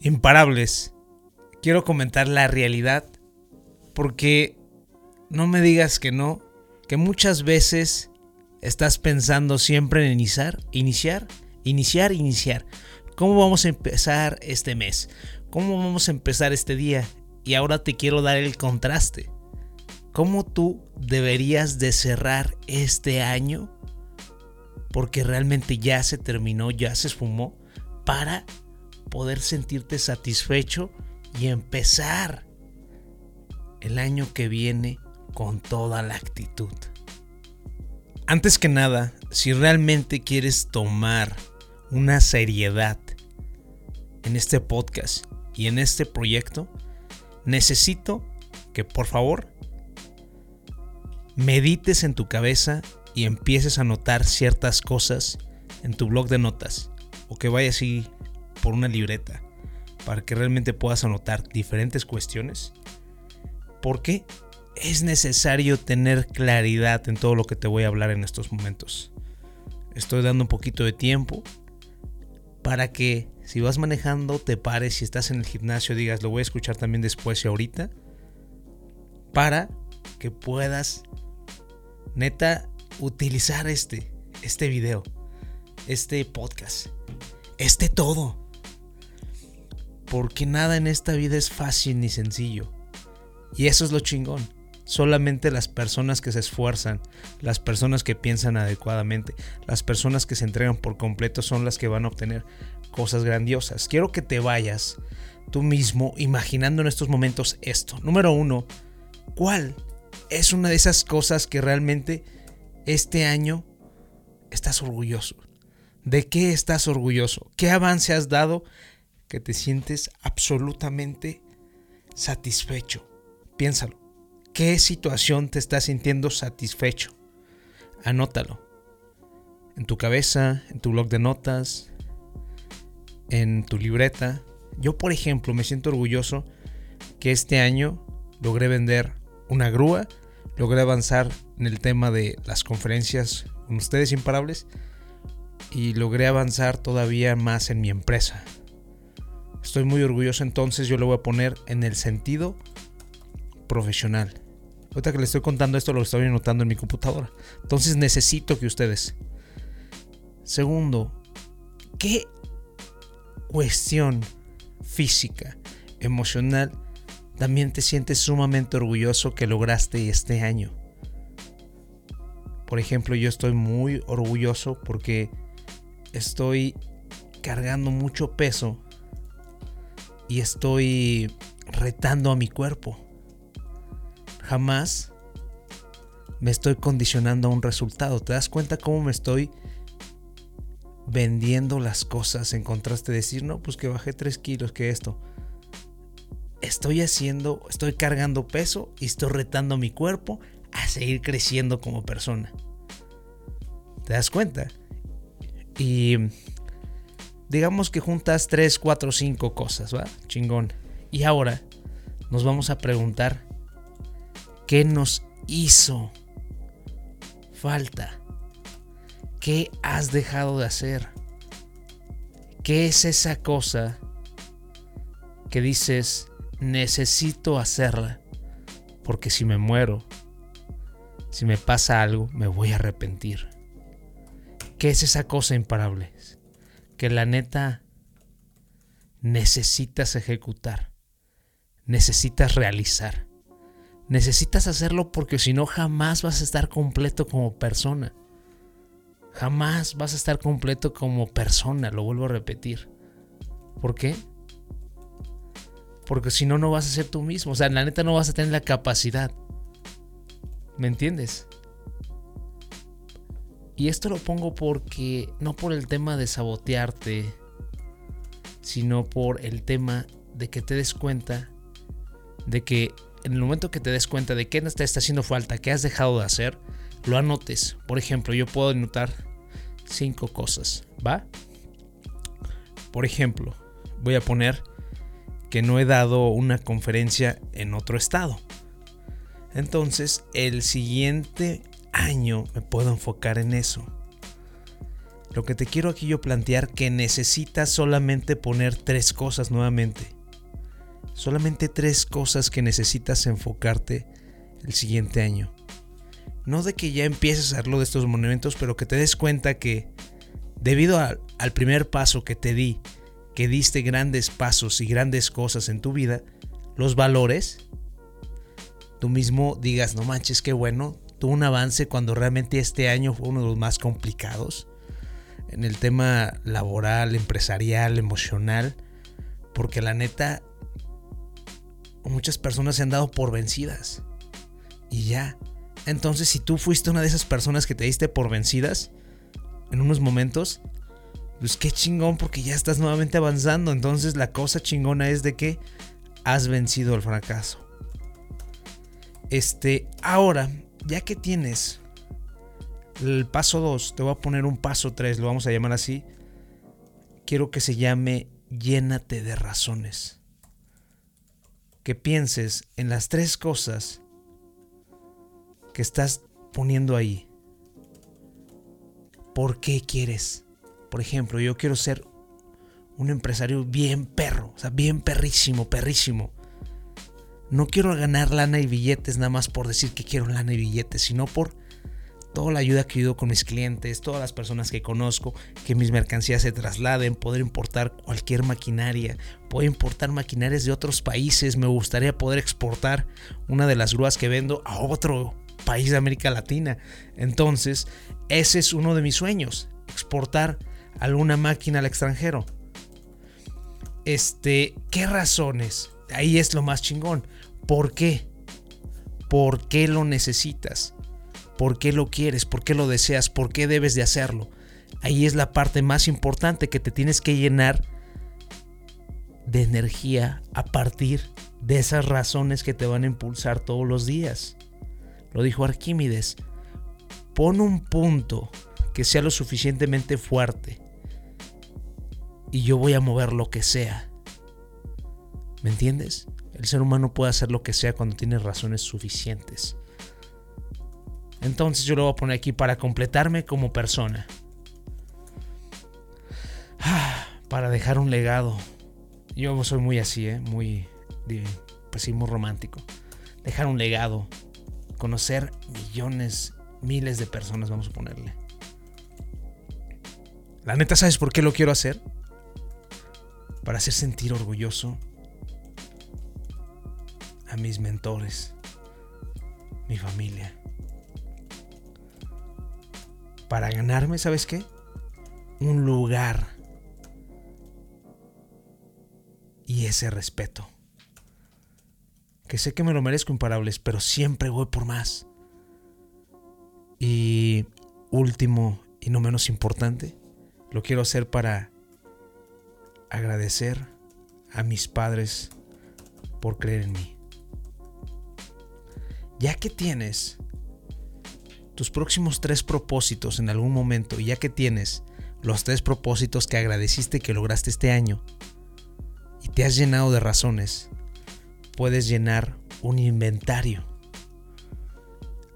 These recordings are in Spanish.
imparables, quiero comentar la realidad porque no me digas que no, que muchas veces estás pensando siempre en iniciar, iniciar, iniciar, iniciar. ¿Cómo vamos a empezar este mes? ¿Cómo vamos a empezar este día? Y ahora te quiero dar el contraste. ¿Cómo tú deberías de cerrar este año? Porque realmente ya se terminó, ya se esfumó, para poder sentirte satisfecho y empezar el año que viene con toda la actitud. Antes que nada, si realmente quieres tomar una seriedad en este podcast y en este proyecto, necesito que por favor medites en tu cabeza y empieces a notar ciertas cosas en tu blog de notas o que vayas así por una libreta para que realmente puedas anotar diferentes cuestiones. Porque es necesario tener claridad en todo lo que te voy a hablar en estos momentos. Estoy dando un poquito de tiempo para que si vas manejando te pares, si estás en el gimnasio digas lo voy a escuchar también después y ahorita, para que puedas neta utilizar este, este video, este podcast, este todo. Porque nada en esta vida es fácil ni sencillo. Y eso es lo chingón. Solamente las personas que se esfuerzan, las personas que piensan adecuadamente, las personas que se entregan por completo son las que van a obtener cosas grandiosas. Quiero que te vayas tú mismo imaginando en estos momentos esto. Número uno, ¿cuál es una de esas cosas que realmente este año estás orgulloso? ¿De qué estás orgulloso? ¿Qué avance has dado que te sientes absolutamente satisfecho? Piénsalo. ¿Qué situación te está sintiendo satisfecho? Anótalo. En tu cabeza, en tu blog de notas, en tu libreta. Yo, por ejemplo, me siento orgulloso que este año logré vender una grúa, logré avanzar en el tema de las conferencias con ustedes imparables y logré avanzar todavía más en mi empresa. Estoy muy orgulloso entonces, yo lo voy a poner en el sentido profesional. Ahorita que le estoy contando esto lo estoy anotando en mi computadora. Entonces necesito que ustedes. Segundo, ¿qué cuestión física, emocional, también te sientes sumamente orgulloso que lograste este año? Por ejemplo, yo estoy muy orgulloso porque estoy cargando mucho peso y estoy retando a mi cuerpo jamás me estoy condicionando a un resultado. ¿Te das cuenta cómo me estoy vendiendo las cosas en contraste de decir, no, pues que bajé 3 kilos, que esto? Estoy haciendo, estoy cargando peso y estoy retando mi cuerpo a seguir creciendo como persona. ¿Te das cuenta? Y digamos que juntas 3, 4, 5 cosas, ¿va? Chingón. Y ahora nos vamos a preguntar ¿Qué nos hizo falta? ¿Qué has dejado de hacer? ¿Qué es esa cosa que dices, necesito hacerla? Porque si me muero, si me pasa algo, me voy a arrepentir. ¿Qué es esa cosa imparable? Que la neta necesitas ejecutar, necesitas realizar. Necesitas hacerlo porque si no jamás vas a estar completo como persona. Jamás vas a estar completo como persona, lo vuelvo a repetir. ¿Por qué? Porque si no, no vas a ser tú mismo. O sea, la neta no vas a tener la capacidad. ¿Me entiendes? Y esto lo pongo porque, no por el tema de sabotearte, sino por el tema de que te des cuenta de que en el momento que te des cuenta de qué te está haciendo falta, qué has dejado de hacer, lo anotes. Por ejemplo, yo puedo anotar cinco cosas, ¿va? Por ejemplo, voy a poner que no he dado una conferencia en otro estado. Entonces, el siguiente año me puedo enfocar en eso. Lo que te quiero aquí yo plantear que necesitas solamente poner tres cosas nuevamente. Solamente tres cosas que necesitas enfocarte el siguiente año. No de que ya empieces a hacerlo de estos monumentos, pero que te des cuenta que debido al primer paso que te di, que diste grandes pasos y grandes cosas en tu vida, los valores, tú mismo digas, no manches, qué bueno, tuvo un avance cuando realmente este año fue uno de los más complicados en el tema laboral, empresarial, emocional, porque la neta, muchas personas se han dado por vencidas. Y ya. Entonces, si tú fuiste una de esas personas que te diste por vencidas en unos momentos, pues qué chingón porque ya estás nuevamente avanzando. Entonces, la cosa chingona es de que has vencido el fracaso. Este, ahora, ya que tienes el paso 2, te voy a poner un paso 3, lo vamos a llamar así. Quiero que se llame llénate de razones. Que pienses en las tres cosas que estás poniendo ahí. ¿Por qué quieres? Por ejemplo, yo quiero ser un empresario bien perro, o sea, bien perrísimo, perrísimo. No quiero ganar lana y billetes nada más por decir que quiero lana y billetes, sino por toda la ayuda que ido con mis clientes, todas las personas que conozco, que mis mercancías se trasladen, poder importar cualquier maquinaria, puedo importar maquinarias de otros países, me gustaría poder exportar una de las grúas que vendo a otro país de América Latina. Entonces, ese es uno de mis sueños, exportar alguna máquina al extranjero. Este, ¿qué razones? Ahí es lo más chingón. ¿Por qué? ¿Por qué lo necesitas? ¿Por qué lo quieres? ¿Por qué lo deseas? ¿Por qué debes de hacerlo? Ahí es la parte más importante que te tienes que llenar de energía a partir de esas razones que te van a impulsar todos los días. Lo dijo Arquímedes. Pon un punto que sea lo suficientemente fuerte y yo voy a mover lo que sea. ¿Me entiendes? El ser humano puede hacer lo que sea cuando tiene razones suficientes. Entonces yo lo voy a poner aquí para completarme como persona. Para dejar un legado. Yo soy muy así, ¿eh? Muy, pues sí, muy romántico. Dejar un legado. Conocer millones, miles de personas, vamos a ponerle. La neta, ¿sabes por qué lo quiero hacer? Para hacer sentir orgulloso a mis mentores, mi familia para ganarme, ¿sabes qué? Un lugar. Y ese respeto. Que sé que me lo merezco imparables, pero siempre voy por más. Y último y no menos importante, lo quiero hacer para agradecer a mis padres por creer en mí. Ya que tienes tus próximos tres propósitos en algún momento, y ya que tienes los tres propósitos que agradeciste que lograste este año, y te has llenado de razones, puedes llenar un inventario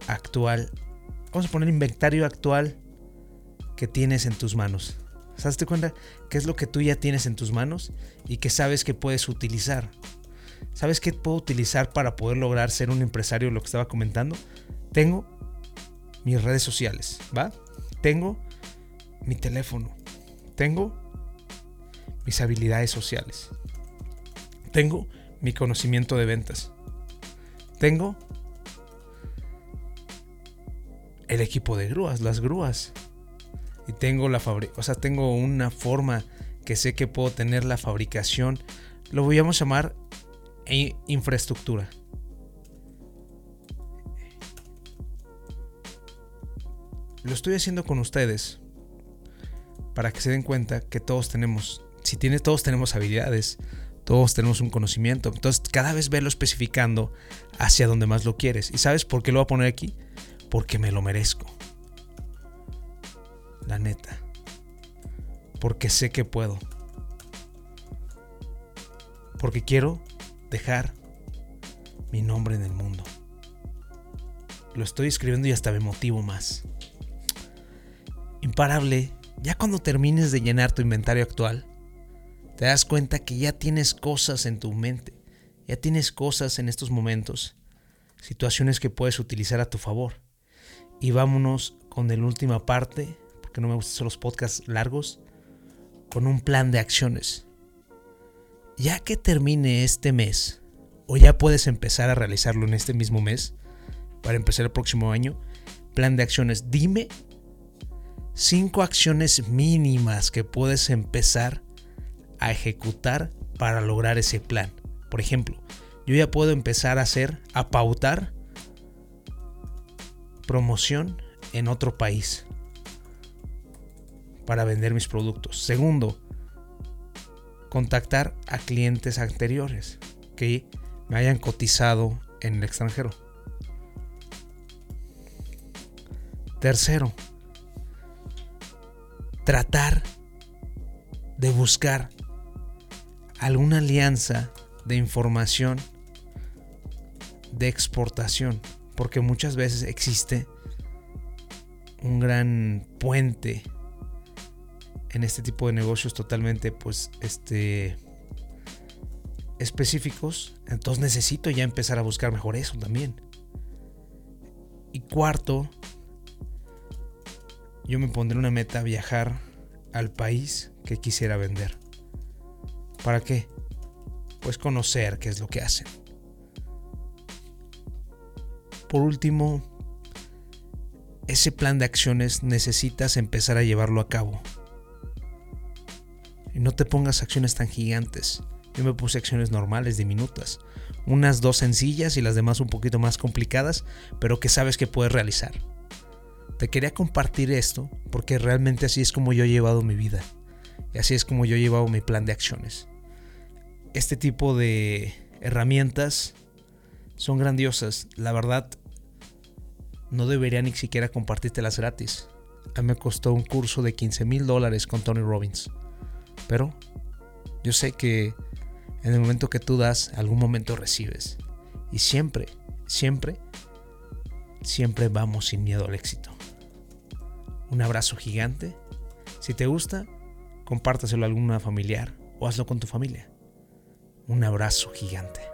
actual. Vamos a poner inventario actual que tienes en tus manos. ¿Sabes cuenta qué es lo que tú ya tienes en tus manos y que sabes que puedes utilizar? ¿Sabes qué puedo utilizar para poder lograr ser un empresario? Lo que estaba comentando. Tengo mis redes sociales, ¿va? Tengo mi teléfono, tengo mis habilidades sociales, tengo mi conocimiento de ventas, tengo el equipo de grúas, las grúas, y tengo la o sea, tengo una forma que sé que puedo tener la fabricación, lo voy a llamar infraestructura. Lo estoy haciendo con ustedes para que se den cuenta que todos tenemos, si tienes, todos tenemos habilidades, todos tenemos un conocimiento. Entonces, cada vez verlo especificando hacia donde más lo quieres. ¿Y sabes por qué lo voy a poner aquí? Porque me lo merezco. La neta. Porque sé que puedo. Porque quiero dejar mi nombre en el mundo. Lo estoy escribiendo y hasta me motivo más imparable, Ya cuando termines de llenar tu inventario actual, te das cuenta que ya tienes cosas en tu mente, ya tienes cosas en estos momentos, situaciones que puedes utilizar a tu favor. Y vámonos con la última parte, porque no me gustan los podcasts largos, con un plan de acciones. Ya que termine este mes, o ya puedes empezar a realizarlo en este mismo mes, para empezar el próximo año, plan de acciones. Dime cinco acciones mínimas que puedes empezar a ejecutar para lograr ese plan. Por ejemplo, yo ya puedo empezar a hacer, a pautar promoción en otro país para vender mis productos. Segundo, contactar a clientes anteriores que me hayan cotizado en el extranjero. Tercero, tratar de buscar alguna alianza de información de exportación, porque muchas veces existe un gran puente en este tipo de negocios totalmente pues este específicos, entonces necesito ya empezar a buscar mejor eso también. Y cuarto, yo me pondré una meta viajar al país que quisiera vender. ¿Para qué? Pues conocer qué es lo que hacen. Por último, ese plan de acciones necesitas empezar a llevarlo a cabo. Y no te pongas acciones tan gigantes. Yo me puse acciones normales, diminutas. Unas dos sencillas y las demás un poquito más complicadas, pero que sabes que puedes realizar. Te quería compartir esto porque realmente así es como yo he llevado mi vida. Y así es como yo he llevado mi plan de acciones. Este tipo de herramientas son grandiosas. La verdad, no debería ni siquiera compartírtelas gratis. A mí me costó un curso de 15 mil dólares con Tony Robbins. Pero yo sé que en el momento que tú das, algún momento recibes. Y siempre, siempre, siempre vamos sin miedo al éxito un abrazo gigante. Si te gusta, compártaselo a alguna familiar o hazlo con tu familia. Un abrazo gigante.